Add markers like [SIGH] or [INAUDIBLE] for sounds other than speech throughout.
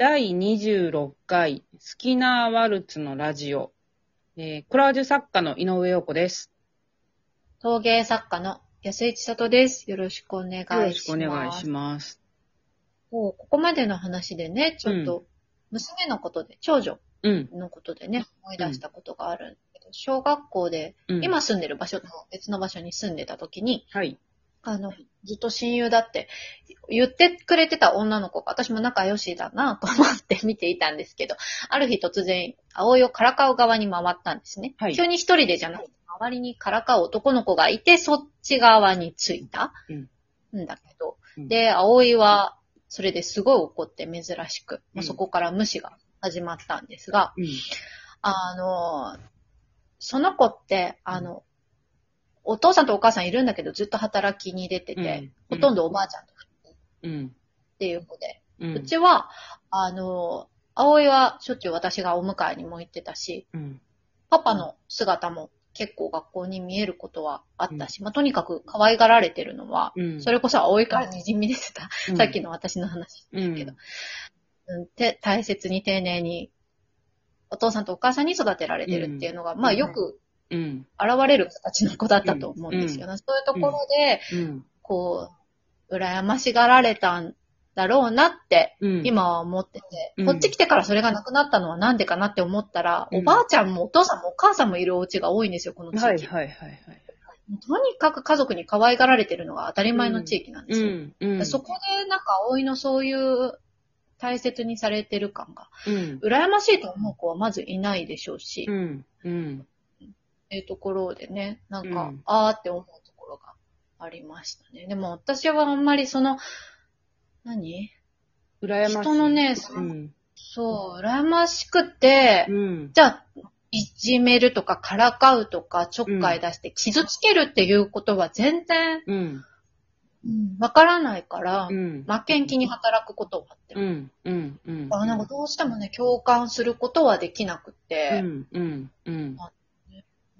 第26回、スキナーワルツのラジオ。えーコラージュ作家の井上陽子です。陶芸作家の安井千里です。よろしくお願いします。よろしくお願いします。もうここまでの話でね、ちょっと、娘のことで、長女うん。のことでね、思い出したことがあるんだけど、小学校で、うん、今住んでる場所と別の場所に住んでた時に、はい。あの、ずっと親友だって言ってくれてた女の子が、私も仲良しだなと思って [LAUGHS] 見ていたんですけど、ある日突然、葵をからかう側に回ったんですね。はい急に一人でじゃなくて、周りにからかう男の子がいて、そっち側についたんだけど、うんで、葵は、それですごい怒って珍しく、うんそこから無視が始まったんですが、うん。あの、その子って、あの、お父さんとお母さんいるんだけど、ずっと働きに出てて、うん。ほとんどおばあちゃんとっうん。ていう子で、う。うん。ちは、あの、葵はしょっちゅう私がお迎えにも行ってたし、うん。パパの姿も結構学校に見えることはあったし、まあ、とにかく可愛がられてるのは、うん。それこそ葵から滲み出てた、うん。さっきの私の話うんけど。うん。て大切に丁寧に、お父さんとお母さんに育てられてるっていうのが、まあよくうん。現れる形の子だったと思うんですよね。そういうところで、うん。こう、羨ましがられたんだろうなって、うん。今は思ってて、うんこっち来てからそれがなくなったのはなんでかなって思ったら、うんおばあちゃんもお父さんもお母さんもいるお家が多いんですよ、この地域。はいはいはいはい。とにかく家族に可愛がられてるのが当たり前の地域なんですよ。うん。うん。そこでなんか葵のそういう大切にされてる感が、うん。羨ましいと思う子はまずいないでしょうし、っうん。うん。ていうところでね、なんか、うんあーって思うところがありましたね。でも私はあんまりその、何？羨ましい。人のね、うん。そう、羨ましくて、うん。じゃあ、いじめるとか、からかうとか、ちょっかい出して傷つけるっていうことは全然、うん。わからないから、うん。負けん気に働くことがあって、うん。うん。うん。あなんかどうしてもね、共感することはできなくうて、ん。うん。うんあ。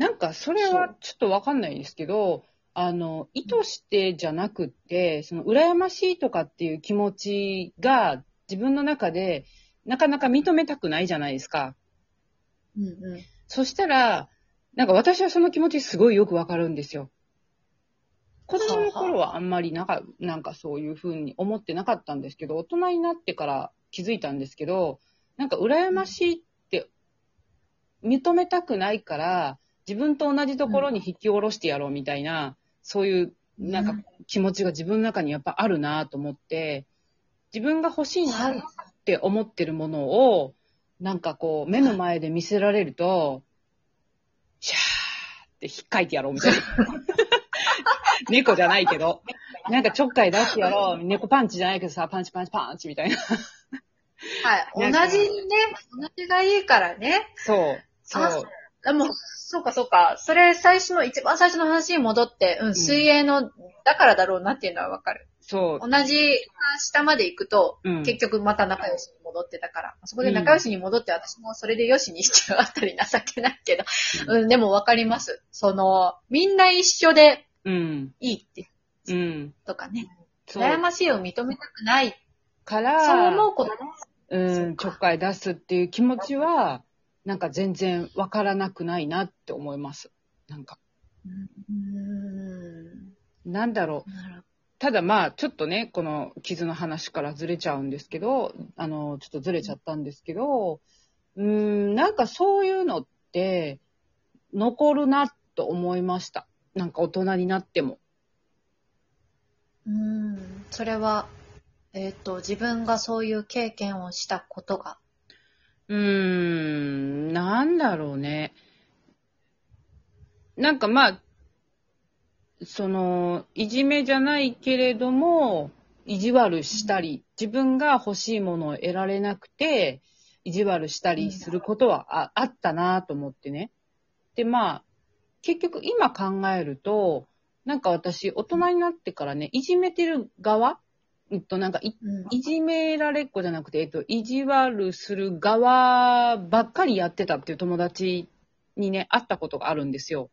なんか、それはちょっとわかんないですけど、あの、意図してじゃなくって、その、羨ましいとかっていう気持ちが自分の中でなかなか認めたくないじゃないですか。うんうんそしたら、なんか私はその気持ちすごいよくわかるんですよ。子供の頃はあんまりなんか、なんかそういうふうに思ってなかったんですけど、大人になってから気づいたんですけど、なんか羨ましいって認めたくないから、自分と同じところに引き下ろしてやろうみたいな、そういうなんか気持ちが自分の中にやっぱあるなと思って、自分が欲しいなはいって思ってるものを、なんかこう、目の前で見せられると、シャーって引っかいてやろうみたいな。[LAUGHS] 猫じゃないけど、なんかちょっかい出してやろう。猫パンチじゃないけどさ、パンチパンチパンチみたいな。はい。同じね、同じがいいからね。そう。そう。でも、そうかそうか。それ最初の、一番最初の話に戻って、うん、水泳の、だからだろうなっていうのはわかる。そう。同じ下まで行くと、うん。結局また仲良しに戻ってたから、そこで仲良しに戻って私もそれで良しにしちゃうあたり情けないけど、うん、でもわかります。その、みんな一緒でうん。いいって、うん。とかね。そう。羨ましいを認めたくない。から、そう思うことね。うん、ちょっかい出すっていう気持ちは、なんか全然わからなくないなって思います。なんか、うん。なんだろう。ただまあ、ちょっとね、この傷の話からずれちゃうんですけど、あの、ちょっとずれちゃったんですけど、うーん、なんかそういうのって、残るなと思いました。なんか大人になっても。うん。それは、えっ、と、自分がそういう経験をしたことが。うーん、なんだろうね。なんかまあ、その、いじめじゃないけれども、意地悪したり、自分が欲しいものを得られなくて、意地悪したりすることはああったなと思ってね。で、まあ、結局今考えると、なんか私、大人になってからね、いじめてる側うんと、なんかい、うんいじめられっ子じゃなくて、えっと、意地悪する側ばっかりやってたっていう友達にね、会ったことがあるんですよ。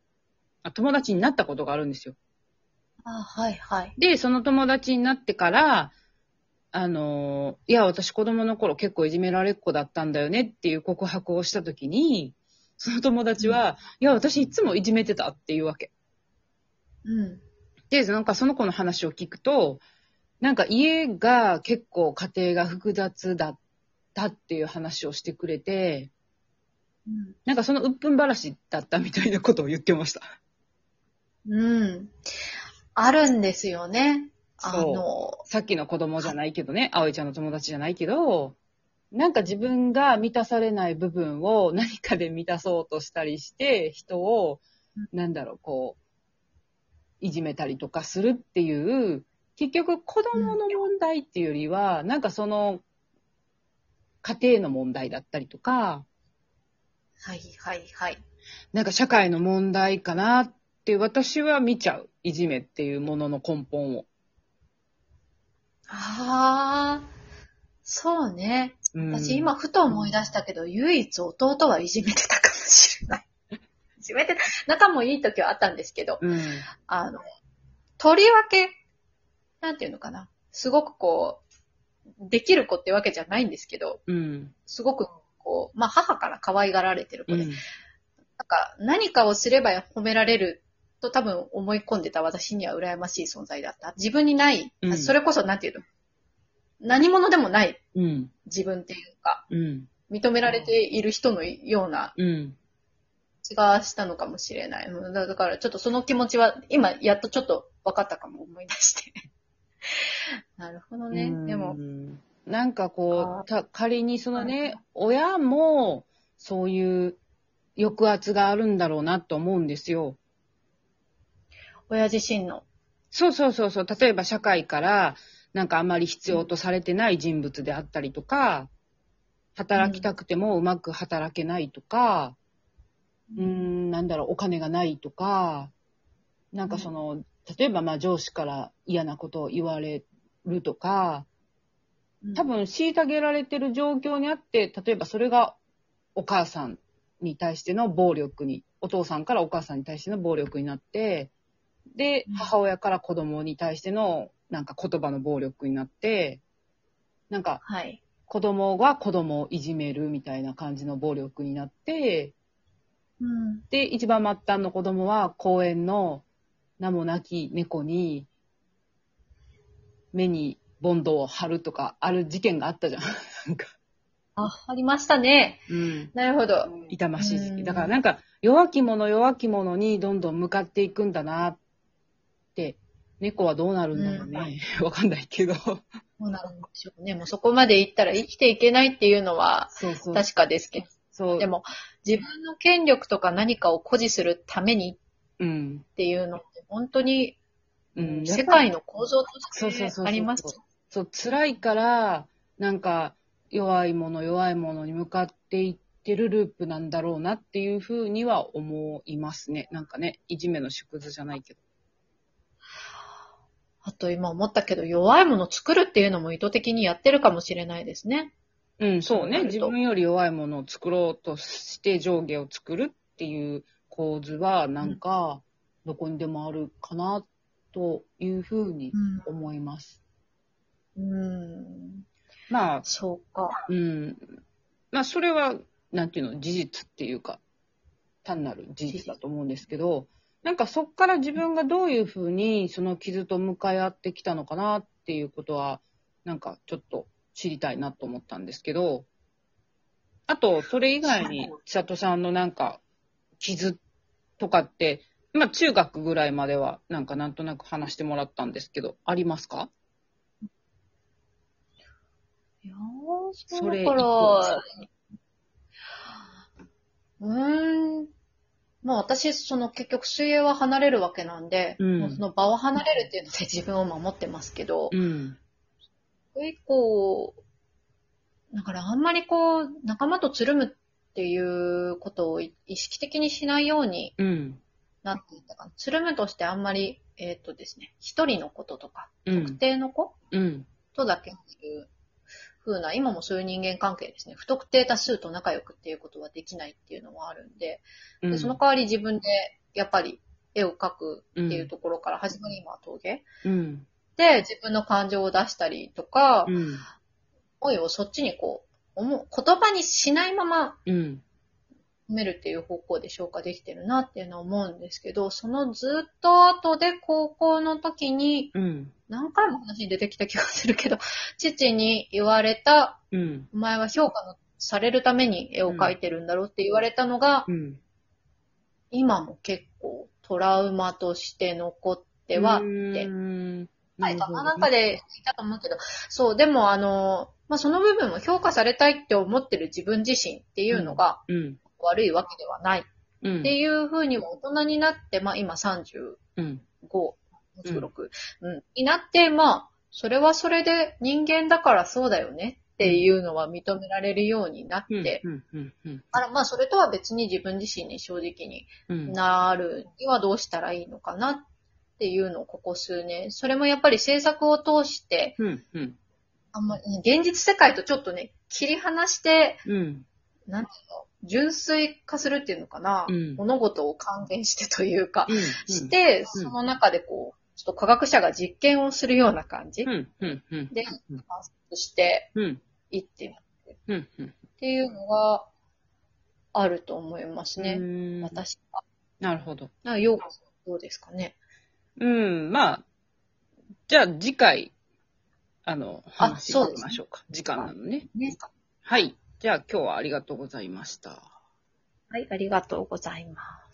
あ友達になったことがあるんですよ。あ、はいはい。で、その友達になってから、あの、いや、私子供の頃結構いじめられっ子だったんだよねっていう告白をしたときに、その友達は、いや、私いつもいじめてたっていうわけ。うん。で、なんかその子の話を聞くと、なんか家が結構家庭が複雑だったっていう話をしてくれて、うん。なんかその鬱憤話だったみたいなことを言ってました。うん。あるんですよね。あの、さっきの子供じゃないけどね、葵ちゃんの友達じゃないけど、なんか自分が満たされない部分を何かで満たそうとしたりして、人をうん、なんだろう、こう、いじめたりとかするっていう、結局子供の問題っていうよりは、なんかその、家庭の問題だったりとか、はいはいはい。なんか社会の問題かなって私は見ちゃう。いじめっていうものの根本を。ああ、そうね。うん私今ふと思い出したけど、唯一弟はいじめてたかもしれない。いじめてた。仲もいい時はあったんですけど、うん。あの、とりわけ、なんていうのかな。すごくこう、できる子ってわけじゃないんですけど、うん。すごくこう、まあ母から可愛がられてる子で、うん。なんか何かをすれば褒められると多分思い込んでた私には羨ましい存在だった。自分にない、うんそれこそなんていうの、何者でもないうん。自分っていうか、うん。認められている人のようなうん。気がしたのかもしれない。だからちょっとその気持ちは今やっとちょっと分かったかも思い出して。[LAUGHS] なるほどね。でも、うん、なんかこあう、た仮にそのね、親もそういう抑圧があるんだろうなと思うんですよ。親自身の。そうそうそうそう。例えば社会から、なんかあまり必要とされてない人物であったりとか、働きたくてもうまく働けないとか、うーん、なんだろう、お金がないとか、なんかその、例えばまあ上司から嫌なことを言われるとか、多分虐げられてる状況にあって、例えばそれがお母さんに対しての暴力に、お父さんからお母さんに対しての暴力になって、でうん、母親から子供に対してのなんか言葉の暴力になって、なんかはい。子供が子供をいじめるみたいな感じの暴力になって、うん。で、一番末端の子供は公園の名もなき猫に目にボンドを貼るとかある事件があったじゃん。[LAUGHS] なんか、あ、ありましたね。うん。なるほど。痛ましい時期。うんだからなんか弱き者弱き者にどんどん向かっていくんだなって、猫はどうなるんだろうね。[LAUGHS] わかんないけど。どうなるんでしょうね。もうそこまで行ったら生きていけないっていうのは。確かですけど。そう。でも、自分の権力とか何かを誇示するためにうん。っていうの本当にうん。世界の構造としてあります。そう、辛いから、なんか、弱いもの弱いものに向かっていってるループなんだろうなっていうふうには思いますね。なんかね、いじめの縮図じゃないけど。あと今思ったけど、弱いものを作るっていうのも意図的にやってるかもしれないですね。うん、そうね。自分より弱いものを作ろうとして上下を作るっていう構図は、なんか、どこにでもあるかな、というふうに思います。うん。うん。まあ、そうか。うん。まあ、それは、なんていうの、事実っていうか、単なる事実だと思うんですけど、なんかそっから自分がどういうふうにその傷と向かい合ってきたのかなっていうことは、なんかちょっと知りたいなと思ったんですけど、あと、それ以外に、千里さんのなんか、傷とかって、まあ中学ぐらいまでは、なんかなんとなく話してもらったんですけど、ありますか？いやーそれから、うーん。まあ私、その結局水泳は離れるわけなんで、うんもうその場を離れるっていうので [LAUGHS] 自分を守ってますけど、うん。それ以降、だからあんまりこう、仲間とつるむっていうことを意識的にしないようにうん。なっていったかな。つるむとしてあんまり、えっ、とですね、一人のこととか、うん特。定の子うん。とだけっていう風な、今もそういう人間関係ですね。不特定多数と仲良くっていうことはできないっていうのはあるんで、うんでその代わり自分でやっぱり絵を描くっていうところから始まり、今は陶芸うん。て自分の感情を出したりとか、うん。思いをそっちにこう、思う言葉にしないままうん。褒めるっていう方向で消化できてるなっていうのは思うんですけど、そのずっと後で高校の時に、うん。何回も話に出てきた気がするけど、[LAUGHS] 父に言われた、うん。お前は評価のされるために絵を描いてるんだろうって言われたのが、うん。今も結構トラウマとして残ってはうて。はい、なるほどねなんかで言ったと思うけど、そう、でもあの、まあ、その部分も評価されたいって思ってる自分自身っていうのがうん。悪いわけではないうん。っていうふうにも大人になって、まあ今35、うん。26、うん、になって、まあ、それはそれで人間だからそうだよねっていうのは認められるようになって。あらまあそれとは別に自分自身に正直にうん。なるにはどうしたらいいのかなっていうのをここ数年、それもやっぱり制作を通して、うん。うん。あんまり、現実世界とちょっとね、切り離して、うん。なんていうの、純粋化するっていうのかな、うん物事を還元してというか、うん。して、その中でこう、ちょっと科学者が実験をするような感じうん。うん。うん。で、うん観察してうん。いってっうん。うん。ていうのがあると思いますね。ね私は。なるほど。なようこそどうですかね。うん。まあ、じゃあ次回、あの、あ話していきましょうか。時間なのね。ね。はい。じゃあ今日はありがとうございました。はい、ありがとうございます。